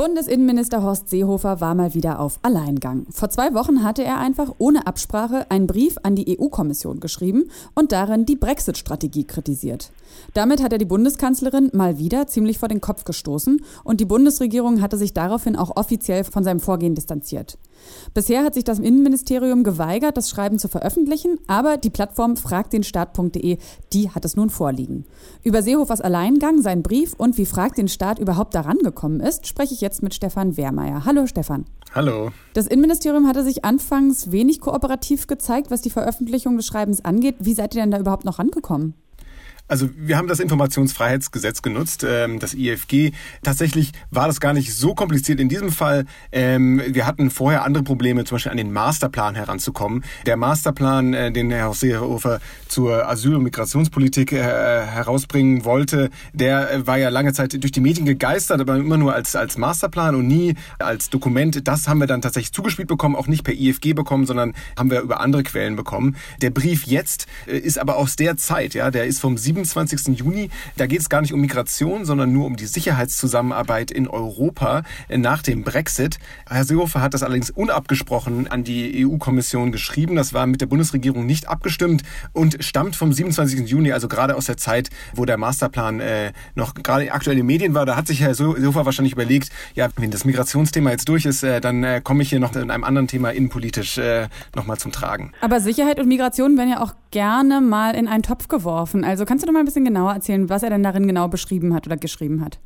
Bundesinnenminister Horst Seehofer war mal wieder auf Alleingang. Vor zwei Wochen hatte er einfach ohne Absprache einen Brief an die EU-Kommission geschrieben und darin die Brexit-Strategie kritisiert. Damit hat er die Bundeskanzlerin mal wieder ziemlich vor den Kopf gestoßen und die Bundesregierung hatte sich daraufhin auch offiziell von seinem Vorgehen distanziert. Bisher hat sich das Innenministerium geweigert, das Schreiben zu veröffentlichen, aber die Plattform fragdenstaat.de, die hat es nun vorliegen. Über Seehofers Alleingang, seinen Brief und wie Frag den Staat überhaupt daran gekommen ist, spreche ich jetzt mit Stefan Wehrmeier. Hallo Stefan. Hallo. Das Innenministerium hatte sich anfangs wenig kooperativ gezeigt, was die Veröffentlichung des Schreibens angeht. Wie seid ihr denn da überhaupt noch rangekommen? Also wir haben das Informationsfreiheitsgesetz genutzt, ähm, das IFG. Tatsächlich war das gar nicht so kompliziert in diesem Fall. Ähm, wir hatten vorher andere Probleme, zum Beispiel an den Masterplan heranzukommen. Der Masterplan, äh, den Herr Seehofer zur Asyl- und Migrationspolitik äh, herausbringen wollte, der äh, war ja lange Zeit durch die Medien gegeistert, aber immer nur als, als Masterplan und nie als Dokument. Das haben wir dann tatsächlich zugespielt bekommen, auch nicht per IFG bekommen, sondern haben wir über andere Quellen bekommen. Der Brief jetzt ist aber aus der Zeit, ja, der ist vom 7 27. Juni. Da geht es gar nicht um Migration, sondern nur um die Sicherheitszusammenarbeit in Europa nach dem Brexit. Herr Seehofer hat das allerdings unabgesprochen an die EU-Kommission geschrieben. Das war mit der Bundesregierung nicht abgestimmt und stammt vom 27. Juni, also gerade aus der Zeit, wo der Masterplan äh, noch gerade aktuell in Medien war. Da hat sich Herr Seehofer wahrscheinlich überlegt, ja, wenn das Migrationsthema jetzt durch ist, äh, dann äh, komme ich hier noch in einem anderen Thema innenpolitisch äh, nochmal zum Tragen. Aber Sicherheit und Migration werden ja auch gerne mal in einen Topf geworfen. Also kannst du noch mal ein bisschen genauer erzählen, was er denn darin genau beschrieben hat oder geschrieben hat?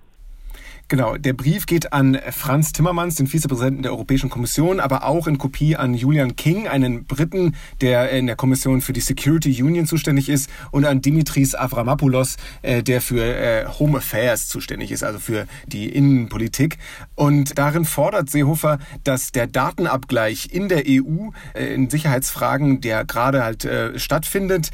Genau, der Brief geht an Franz Timmermans, den Vizepräsidenten der Europäischen Kommission, aber auch in Kopie an Julian King, einen Briten, der in der Kommission für die Security Union zuständig ist, und an Dimitris Avramopoulos, äh, der für äh, Home Affairs zuständig ist, also für die Innenpolitik. Und darin fordert Seehofer, dass der Datenabgleich in der EU äh, in Sicherheitsfragen, der gerade halt stattfindet,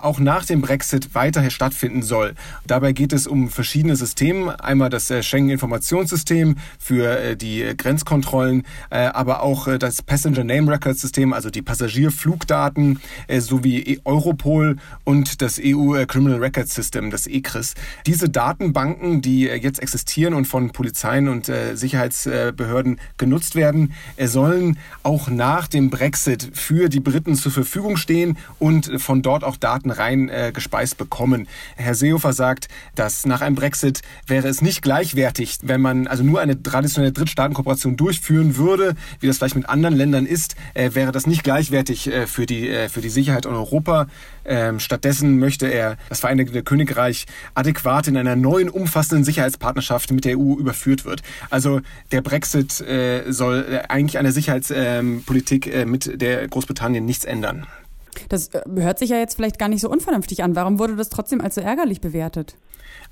auch nach dem Brexit weiter stattfinden soll. Dabei geht es um verschiedene Systeme. Einmal das Schengen Informationssystem für äh, die Grenzkontrollen, äh, aber auch äh, das Passenger Name Record System, also die Passagierflugdaten, sowie e- Europol und das EU Criminal Record System, das ECRIS. Diese Datenbanken, die jetzt existieren und von Polizeien und Sicherheitsbehörden genutzt werden, sollen auch nach dem Brexit für die Briten zur Verfügung stehen und von dort auch Daten rein gespeist bekommen. Herr Seehofer sagt, dass nach einem Brexit wäre es nicht gleichwertig, gerechtfertigt, wenn man also nur eine traditionelle Drittstaatenkooperation durchführen würde, wie das vielleicht mit anderen Ländern ist, äh, wäre das nicht gleichwertig äh, für, die, äh, für die Sicherheit in Europa. Ähm, stattdessen möchte er das Vereinigte Königreich adäquat in einer neuen umfassenden Sicherheitspartnerschaft mit der EU überführt wird. Also der Brexit äh, soll äh, eigentlich an der Sicherheitspolitik äh, mit der Großbritannien nichts ändern. Das hört sich ja jetzt vielleicht gar nicht so unvernünftig an. Warum wurde das trotzdem als so ärgerlich bewertet?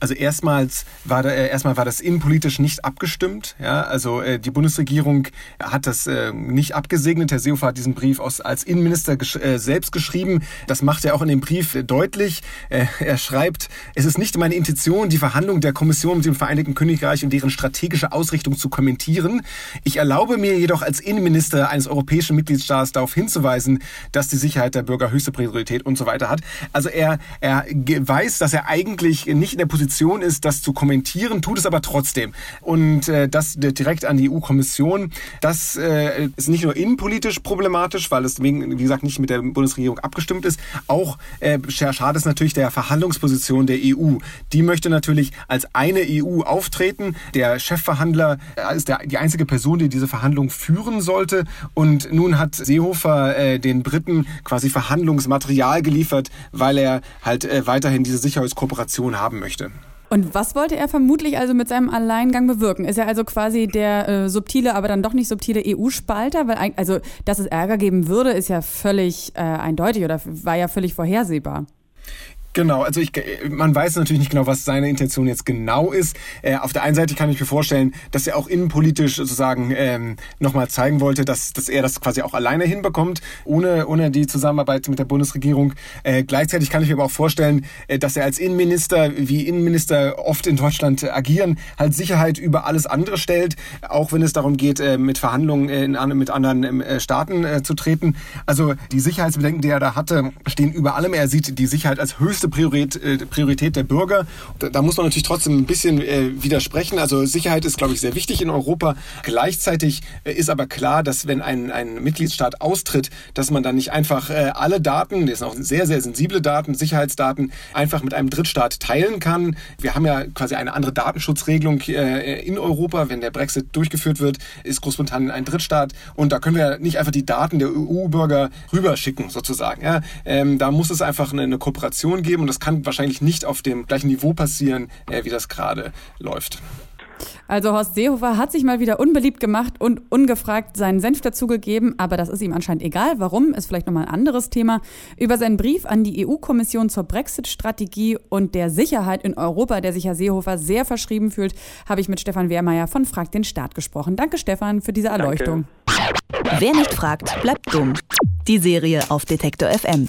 Also erstmals war da, äh, erstmal war das innenpolitisch nicht abgestimmt. Ja, also äh, die Bundesregierung hat das äh, nicht abgesegnet. Herr Seehofer hat diesen Brief aus, als Innenminister gesch äh, selbst geschrieben. Das macht er auch in dem Brief deutlich. Äh, er schreibt: Es ist nicht meine Intention, die Verhandlungen der Kommission mit dem Vereinigten Königreich und deren strategische Ausrichtung zu kommentieren. Ich erlaube mir jedoch als Innenminister eines europäischen Mitgliedstaats darauf hinzuweisen, dass die Sicherheit der Bürger höchste Priorität und so weiter hat. Also er er weiß, dass er eigentlich nicht in der Position Position ist, das zu kommentieren, tut es aber trotzdem. Und äh, das direkt an die EU-Kommission, das äh, ist nicht nur innenpolitisch problematisch, weil es, wie gesagt, nicht mit der Bundesregierung abgestimmt ist, auch äh, schade ist natürlich der Verhandlungsposition der EU. Die möchte natürlich als eine EU auftreten. Der Chefverhandler äh, ist der, die einzige Person, die diese Verhandlung führen sollte. Und nun hat Seehofer äh, den Briten quasi Verhandlungsmaterial geliefert, weil er halt äh, weiterhin diese Sicherheitskooperation haben möchte. Und was wollte er vermutlich also mit seinem Alleingang bewirken? Ist er also quasi der äh, subtile, aber dann doch nicht subtile EU-Spalter? Weil also, dass es Ärger geben würde, ist ja völlig äh, eindeutig oder war ja völlig vorhersehbar. Genau, also ich, man weiß natürlich nicht genau, was seine Intention jetzt genau ist. Äh, auf der einen Seite kann ich mir vorstellen, dass er auch innenpolitisch sozusagen ähm, nochmal zeigen wollte, dass, dass er das quasi auch alleine hinbekommt, ohne, ohne die Zusammenarbeit mit der Bundesregierung. Äh, gleichzeitig kann ich mir aber auch vorstellen, äh, dass er als Innenminister, wie Innenminister oft in Deutschland äh, agieren, halt Sicherheit über alles andere stellt, auch wenn es darum geht, äh, mit Verhandlungen in, mit anderen ähm, äh, Staaten äh, zu treten. Also die Sicherheitsbedenken, die er da hatte, stehen über allem. Er sieht die Sicherheit als höchste höchste Priorität, äh, Priorität der Bürger. Da, muss man natürlich trotzdem ein bisschen äh, widersprechen. Also Sicherheit ist, glaube ich, sehr wichtig in Europa. Gleichzeitig äh, ist aber klar, dass wenn ein, ein Mitgliedstaat austritt, dass man dann nicht einfach alle Daten, das sind auch sehr, sehr sensible Daten, Sicherheitsdaten, einfach mit einem Drittstaat teilen kann. Wir haben ja quasi eine andere Datenschutzregelung in Europa. Wenn der Brexit durchgeführt wird, ist Großbritannien ein Drittstaat. Und da können wir nicht einfach die Daten der EU-Bürger rüberschicken, sozusagen. Ja? Ähm, da muss es einfach eine Kooperation geben geben und das kann wahrscheinlich nicht auf dem gleichen Niveau passieren, äh, wie das gerade läuft. Also Horst Seehofer hat sich mal wieder unbeliebt gemacht und ungefragt seinen Senf dazugegeben, aber das ist ihm anscheinend egal. Warum, ist vielleicht nochmal ein anderes Thema. Über seinen Brief an die EU-Kommission zur Brexit-Strategie und der Sicherheit in Europa, der sich Herr Seehofer sehr verschrieben fühlt, habe ich mit Stefan Wehrmeier von Frag den Staat gesprochen. Danke Stefan für diese Erleuchtung. Danke. Wer nicht fragt, bleibt dumm. Die Serie auf Detektor FM.